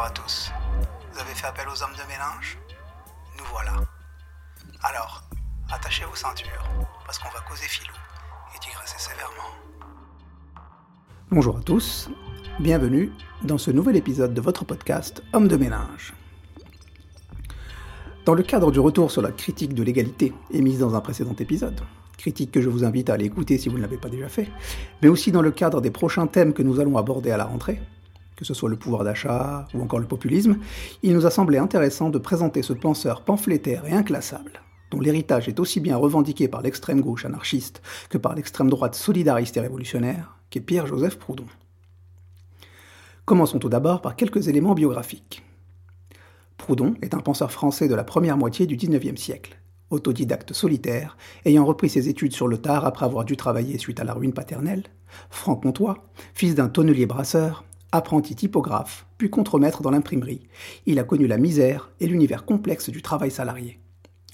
Bonjour à tous. Vous avez fait appel aux hommes de mélange? Nous voilà. Alors, attachez vos ceintures, parce qu'on va causer filou et digresser sévèrement. Bonjour à tous, bienvenue dans ce nouvel épisode de votre podcast Hommes de ménage. Dans le cadre du retour sur la critique de l'égalité émise dans un précédent épisode, critique que je vous invite à aller écouter si vous ne l'avez pas déjà fait, mais aussi dans le cadre des prochains thèmes que nous allons aborder à la rentrée, que ce soit le pouvoir d'achat ou encore le populisme, il nous a semblé intéressant de présenter ce penseur pamphlétaire et inclassable, dont l'héritage est aussi bien revendiqué par l'extrême gauche anarchiste que par l'extrême droite solidariste et révolutionnaire, qu'est Pierre-Joseph Proudhon. Commençons tout d'abord par quelques éléments biographiques. Proudhon est un penseur français de la première moitié du XIXe siècle, autodidacte solitaire, ayant repris ses études sur le tard après avoir dû travailler suite à la ruine paternelle, franc-comtois, fils d'un tonnelier brasseur, Apprenti typographe, puis contremaître dans l'imprimerie, il a connu la misère et l'univers complexe du travail salarié,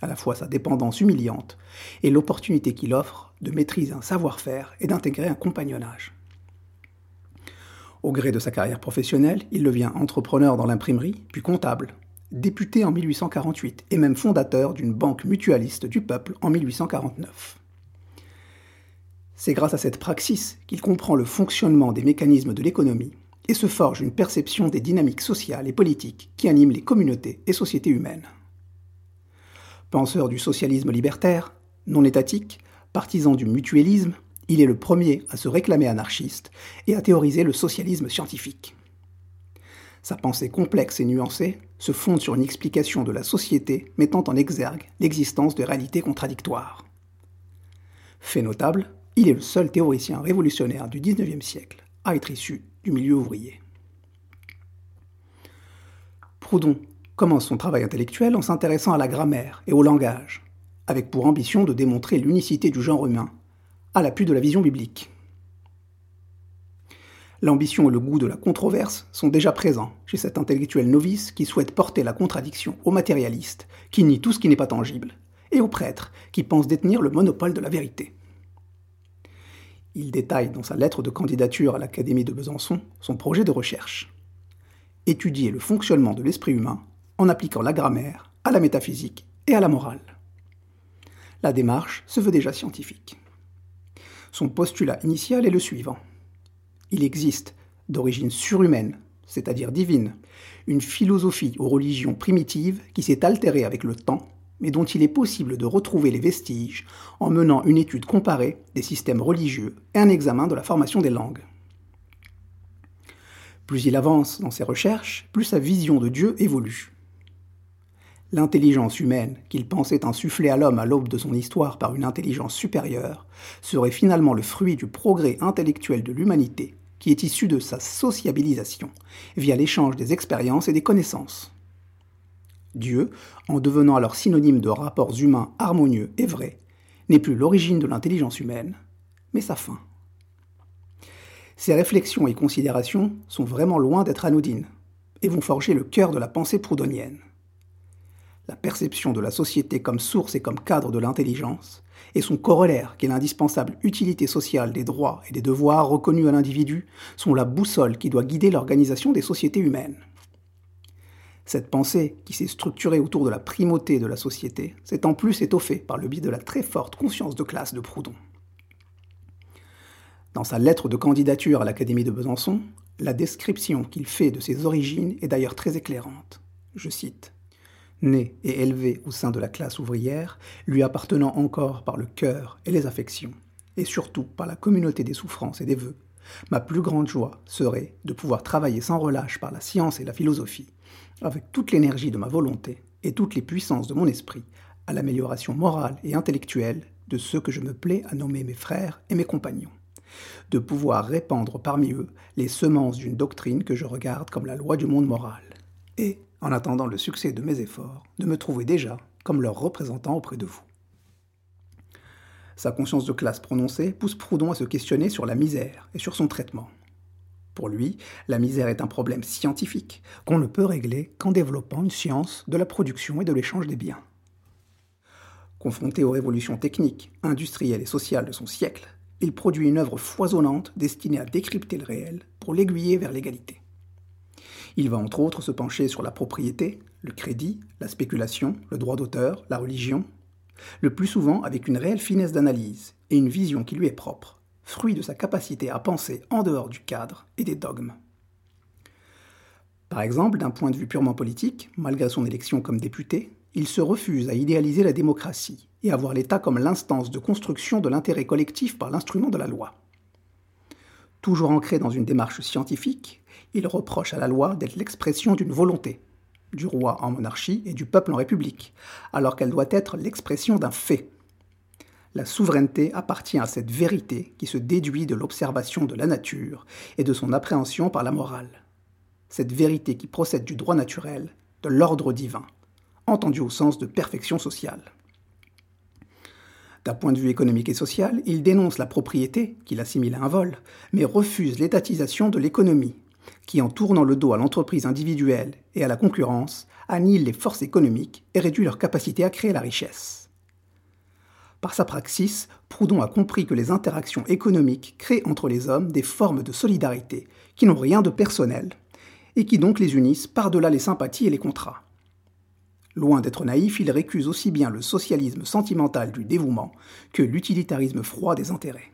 à la fois sa dépendance humiliante et l'opportunité qu'il offre de maîtriser un savoir-faire et d'intégrer un compagnonnage. Au gré de sa carrière professionnelle, il devient entrepreneur dans l'imprimerie, puis comptable, député en 1848 et même fondateur d'une banque mutualiste du peuple en 1849. C'est grâce à cette praxis qu'il comprend le fonctionnement des mécanismes de l'économie et se forge une perception des dynamiques sociales et politiques qui animent les communautés et sociétés humaines. Penseur du socialisme libertaire, non étatique, partisan du mutualisme, il est le premier à se réclamer anarchiste et à théoriser le socialisme scientifique. Sa pensée complexe et nuancée se fonde sur une explication de la société mettant en exergue l'existence de réalités contradictoires. Fait notable, il est le seul théoricien révolutionnaire du XIXe siècle à être issu du milieu ouvrier. Proudhon commence son travail intellectuel en s'intéressant à la grammaire et au langage, avec pour ambition de démontrer l'unicité du genre humain, à l'appui de la vision biblique. L'ambition et le goût de la controverse sont déjà présents chez cet intellectuel novice qui souhaite porter la contradiction aux matérialistes, qui nient tout ce qui n'est pas tangible, et aux prêtres qui pensent détenir le monopole de la vérité. Il détaille dans sa lettre de candidature à l'Académie de Besançon son projet de recherche. Étudier le fonctionnement de l'esprit humain en appliquant la grammaire à la métaphysique et à la morale. La démarche se veut déjà scientifique. Son postulat initial est le suivant. Il existe, d'origine surhumaine, c'est-à-dire divine, une philosophie aux religions primitives qui s'est altérée avec le temps mais dont il est possible de retrouver les vestiges en menant une étude comparée des systèmes religieux et un examen de la formation des langues. Plus il avance dans ses recherches, plus sa vision de Dieu évolue. L'intelligence humaine, qu'il pensait insuffler à l'homme à l'aube de son histoire par une intelligence supérieure, serait finalement le fruit du progrès intellectuel de l'humanité, qui est issu de sa sociabilisation, via l'échange des expériences et des connaissances. Dieu, en devenant alors synonyme de rapports humains harmonieux et vrais, n'est plus l'origine de l'intelligence humaine, mais sa fin. Ces réflexions et considérations sont vraiment loin d'être anodines et vont forger le cœur de la pensée proudhonienne. La perception de la société comme source et comme cadre de l'intelligence, et son corollaire qui est l'indispensable utilité sociale des droits et des devoirs reconnus à l'individu, sont la boussole qui doit guider l'organisation des sociétés humaines. Cette pensée, qui s'est structurée autour de la primauté de la société, s'est en plus étoffée par le biais de la très forte conscience de classe de Proudhon. Dans sa lettre de candidature à l'Académie de Besançon, la description qu'il fait de ses origines est d'ailleurs très éclairante. Je cite Né et élevé au sein de la classe ouvrière, lui appartenant encore par le cœur et les affections, et surtout par la communauté des souffrances et des vœux, ma plus grande joie serait de pouvoir travailler sans relâche par la science et la philosophie, avec toute l'énergie de ma volonté et toutes les puissances de mon esprit, à l'amélioration morale et intellectuelle de ceux que je me plais à nommer mes frères et mes compagnons, de pouvoir répandre parmi eux les semences d'une doctrine que je regarde comme la loi du monde moral, et, en attendant le succès de mes efforts, de me trouver déjà comme leur représentant auprès de vous. Sa conscience de classe prononcée pousse Proudhon à se questionner sur la misère et sur son traitement. Pour lui, la misère est un problème scientifique qu'on ne peut régler qu'en développant une science de la production et de l'échange des biens. Confronté aux révolutions techniques, industrielles et sociales de son siècle, il produit une œuvre foisonnante destinée à décrypter le réel pour l'aiguiller vers l'égalité. Il va entre autres se pencher sur la propriété, le crédit, la spéculation, le droit d'auteur, la religion, le plus souvent avec une réelle finesse d'analyse et une vision qui lui est propre, fruit de sa capacité à penser en dehors du cadre et des dogmes. Par exemple, d'un point de vue purement politique, malgré son élection comme député, il se refuse à idéaliser la démocratie et à voir l'État comme l'instance de construction de l'intérêt collectif par l'instrument de la loi. Toujours ancré dans une démarche scientifique, il reproche à la loi d'être l'expression d'une volonté, du roi en monarchie et du peuple en république, alors qu'elle doit être l'expression d'un fait. La souveraineté appartient à cette vérité qui se déduit de l'observation de la nature et de son appréhension par la morale. Cette vérité qui procède du droit naturel, de l'ordre divin, entendu au sens de perfection sociale. D'un point de vue économique et social, il dénonce la propriété, qu'il assimile à un vol, mais refuse l'étatisation de l'économie, qui, en tournant le dos à l'entreprise individuelle et à la concurrence, annihile les forces économiques et réduit leur capacité à créer la richesse. Par sa praxis, Proudhon a compris que les interactions économiques créent entre les hommes des formes de solidarité qui n'ont rien de personnel et qui donc les unissent par-delà les sympathies et les contrats. Loin d'être naïf, il récuse aussi bien le socialisme sentimental du dévouement que l'utilitarisme froid des intérêts.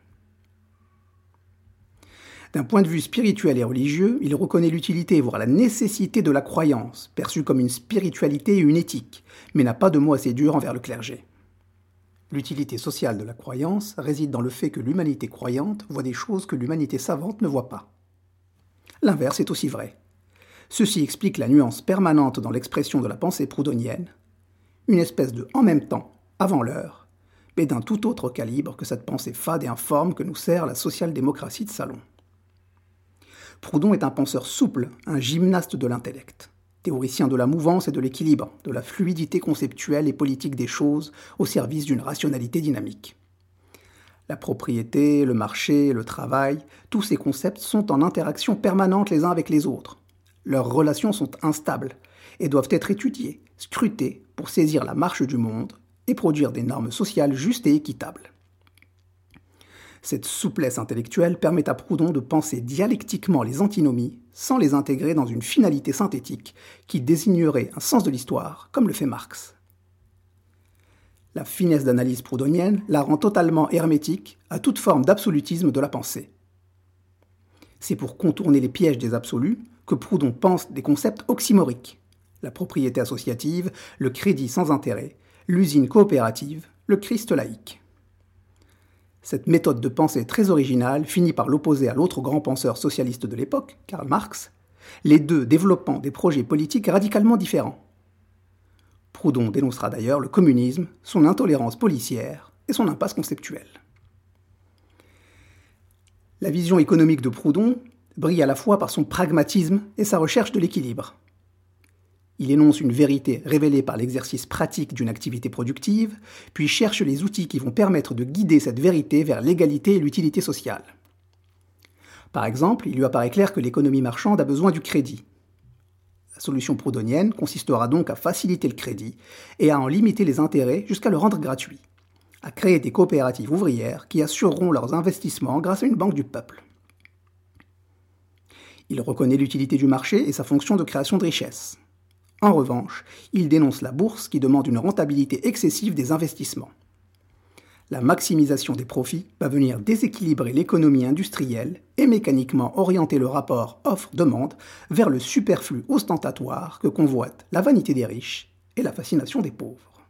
D'un point de vue spirituel et religieux, il reconnaît l'utilité, voire la nécessité de la croyance, perçue comme une spiritualité et une éthique, mais n'a pas de mots assez durs envers le clergé. L'utilité sociale de la croyance réside dans le fait que l'humanité croyante voit des choses que l'humanité savante ne voit pas. L'inverse est aussi vrai. Ceci explique la nuance permanente dans l'expression de la pensée proudhonienne, une espèce de en même temps, avant l'heure, mais d'un tout autre calibre que cette pensée fade et informe que nous sert la social-démocratie de Salon. Proudhon est un penseur souple, un gymnaste de l'intellect, théoricien de la mouvance et de l'équilibre, de la fluidité conceptuelle et politique des choses au service d'une rationalité dynamique. La propriété, le marché, le travail, tous ces concepts sont en interaction permanente les uns avec les autres. Leurs relations sont instables et doivent être étudiées, scrutées pour saisir la marche du monde et produire des normes sociales justes et équitables. Cette souplesse intellectuelle permet à Proudhon de penser dialectiquement les antinomies sans les intégrer dans une finalité synthétique qui désignerait un sens de l'histoire, comme le fait Marx. La finesse d'analyse proudhonienne la rend totalement hermétique à toute forme d'absolutisme de la pensée. C'est pour contourner les pièges des absolus que Proudhon pense des concepts oxymoriques la propriété associative, le crédit sans intérêt, l'usine coopérative, le Christ laïque. Cette méthode de pensée très originale finit par l'opposer à l'autre grand penseur socialiste de l'époque, Karl Marx, les deux développant des projets politiques radicalement différents. Proudhon dénoncera d'ailleurs le communisme, son intolérance policière et son impasse conceptuelle. La vision économique de Proudhon brille à la fois par son pragmatisme et sa recherche de l'équilibre. Il énonce une vérité révélée par l'exercice pratique d'une activité productive, puis cherche les outils qui vont permettre de guider cette vérité vers l'égalité et l'utilité sociale. Par exemple, il lui apparaît clair que l'économie marchande a besoin du crédit. La solution proudhonienne consistera donc à faciliter le crédit et à en limiter les intérêts jusqu'à le rendre gratuit, à créer des coopératives ouvrières qui assureront leurs investissements grâce à une banque du peuple. Il reconnaît l'utilité du marché et sa fonction de création de richesses. En revanche, il dénonce la bourse qui demande une rentabilité excessive des investissements. La maximisation des profits va venir déséquilibrer l'économie industrielle et mécaniquement orienter le rapport offre-demande vers le superflu ostentatoire que convoitent la vanité des riches et la fascination des pauvres.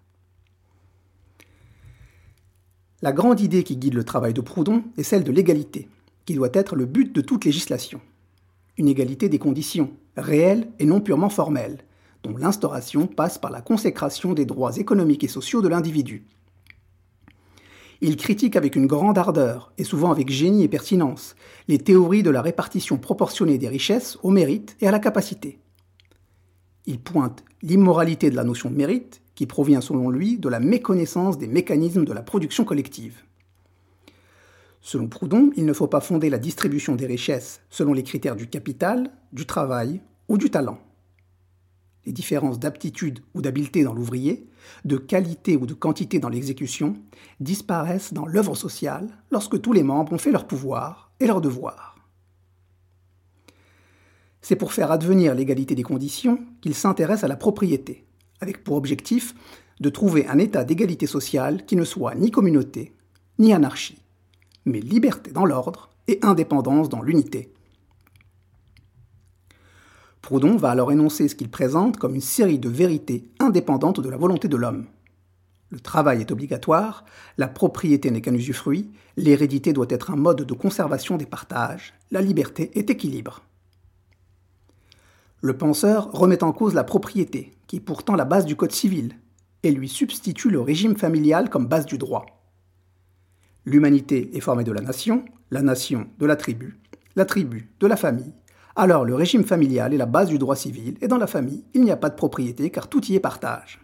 La grande idée qui guide le travail de Proudhon est celle de l'égalité, qui doit être le but de toute législation. Une égalité des conditions, réelles et non purement formelles, dont l'instauration passe par la consécration des droits économiques et sociaux de l'individu. Il critique avec une grande ardeur, et souvent avec génie et pertinence, les théories de la répartition proportionnée des richesses au mérite et à la capacité. Il pointe l'immoralité de la notion de mérite, qui provient selon lui de la méconnaissance des mécanismes de la production collective. Selon Proudhon, il ne faut pas fonder la distribution des richesses selon les critères du capital, du travail ou du talent les différences d'aptitude ou d'habileté dans l'ouvrier, de qualité ou de quantité dans l'exécution, disparaissent dans l'œuvre sociale lorsque tous les membres ont fait leur pouvoir et leur devoir. C'est pour faire advenir l'égalité des conditions qu'il s'intéresse à la propriété, avec pour objectif de trouver un état d'égalité sociale qui ne soit ni communauté, ni anarchie, mais liberté dans l'ordre et indépendance dans l'unité. Proudhon va alors énoncer ce qu'il présente comme une série de vérités indépendantes de la volonté de l'homme. Le travail est obligatoire, la propriété n'est qu'un usufruit, l'hérédité doit être un mode de conservation des partages, la liberté est équilibre. Le penseur remet en cause la propriété, qui est pourtant la base du Code civil, et lui substitue le régime familial comme base du droit. L'humanité est formée de la nation, la nation de la tribu, la tribu de la famille. Alors le régime familial est la base du droit civil, et dans la famille, il n'y a pas de propriété car tout y est partage.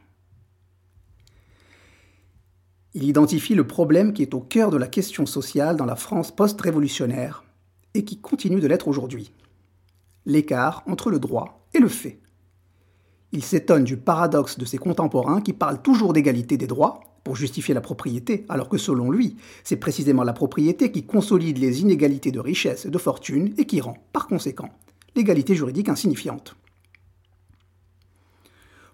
Il identifie le problème qui est au cœur de la question sociale dans la France post-révolutionnaire et qui continue de l'être aujourd'hui. L'écart entre le droit et le fait. Il s'étonne du paradoxe de ses contemporains qui parlent toujours d'égalité des droits justifier la propriété, alors que selon lui, c'est précisément la propriété qui consolide les inégalités de richesse et de fortune et qui rend, par conséquent, l'égalité juridique insignifiante.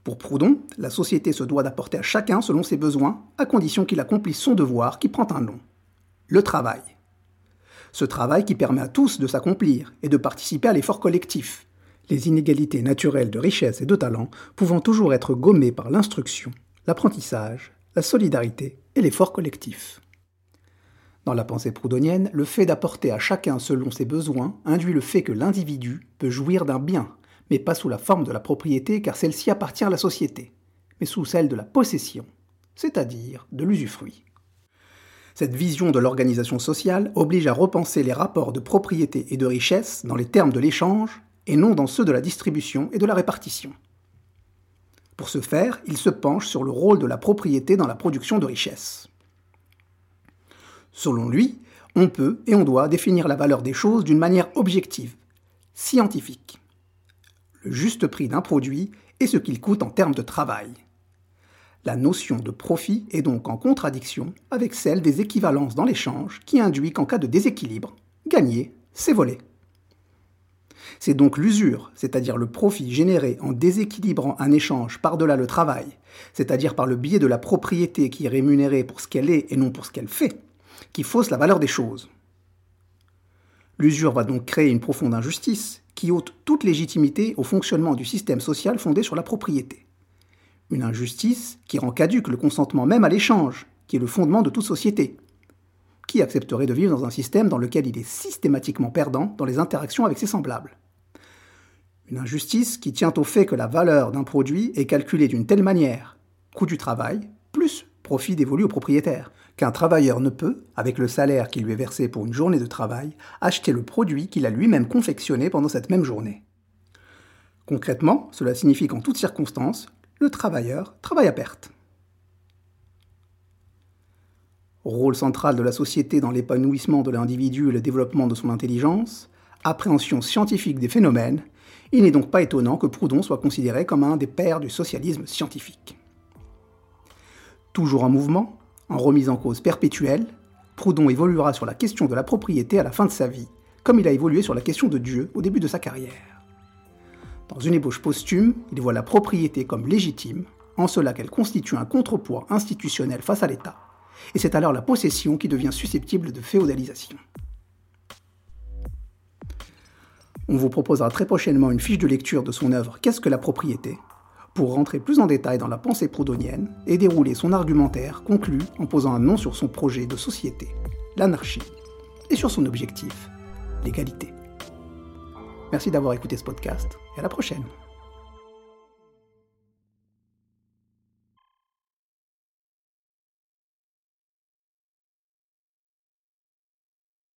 Pour Proudhon, la société se doit d'apporter à chacun selon ses besoins, à condition qu'il accomplisse son devoir qui prend un nom. Le travail. Ce travail qui permet à tous de s'accomplir et de participer à l'effort collectif, les inégalités naturelles de richesse et de talent pouvant toujours être gommées par l'instruction, l'apprentissage, la solidarité et l'effort collectif. Dans la pensée proudhonienne, le fait d'apporter à chacun selon ses besoins induit le fait que l'individu peut jouir d'un bien, mais pas sous la forme de la propriété car celle-ci appartient à la société, mais sous celle de la possession, c'est-à-dire de l'usufruit. Cette vision de l'organisation sociale oblige à repenser les rapports de propriété et de richesse dans les termes de l'échange et non dans ceux de la distribution et de la répartition. Pour ce faire, il se penche sur le rôle de la propriété dans la production de richesse. Selon lui, on peut et on doit définir la valeur des choses d'une manière objective, scientifique le juste prix d'un produit et ce qu'il coûte en termes de travail. La notion de profit est donc en contradiction avec celle des équivalences dans l'échange qui induit qu'en cas de déséquilibre, gagner, c'est voler. C'est donc l'usure, c'est-à-dire le profit généré en déséquilibrant un échange par-delà le travail, c'est-à-dire par le biais de la propriété qui est rémunérée pour ce qu'elle est et non pour ce qu'elle fait, qui fausse la valeur des choses. L'usure va donc créer une profonde injustice qui ôte toute légitimité au fonctionnement du système social fondé sur la propriété. Une injustice qui rend caduque le consentement même à l'échange, qui est le fondement de toute société. Accepterait de vivre dans un système dans lequel il est systématiquement perdant dans les interactions avec ses semblables Une injustice qui tient au fait que la valeur d'un produit est calculée d'une telle manière, coût du travail, plus profit dévolu au propriétaire, qu'un travailleur ne peut, avec le salaire qui lui est versé pour une journée de travail, acheter le produit qu'il a lui-même confectionné pendant cette même journée. Concrètement, cela signifie qu'en toutes circonstances, le travailleur travaille à perte. Rôle central de la société dans l'épanouissement de l'individu et le développement de son intelligence, appréhension scientifique des phénomènes, il n'est donc pas étonnant que Proudhon soit considéré comme un des pères du socialisme scientifique. Toujours en mouvement, en remise en cause perpétuelle, Proudhon évoluera sur la question de la propriété à la fin de sa vie, comme il a évolué sur la question de Dieu au début de sa carrière. Dans une ébauche posthume, il voit la propriété comme légitime, en cela qu'elle constitue un contrepoids institutionnel face à l'État, et c'est alors la possession qui devient susceptible de féodalisation. On vous proposera très prochainement une fiche de lecture de son œuvre Qu'est-ce que la propriété? pour rentrer plus en détail dans la pensée proudhonienne et dérouler son argumentaire conclu en posant un nom sur son projet de société, l'anarchie, et sur son objectif, l'égalité. Merci d'avoir écouté ce podcast et à la prochaine.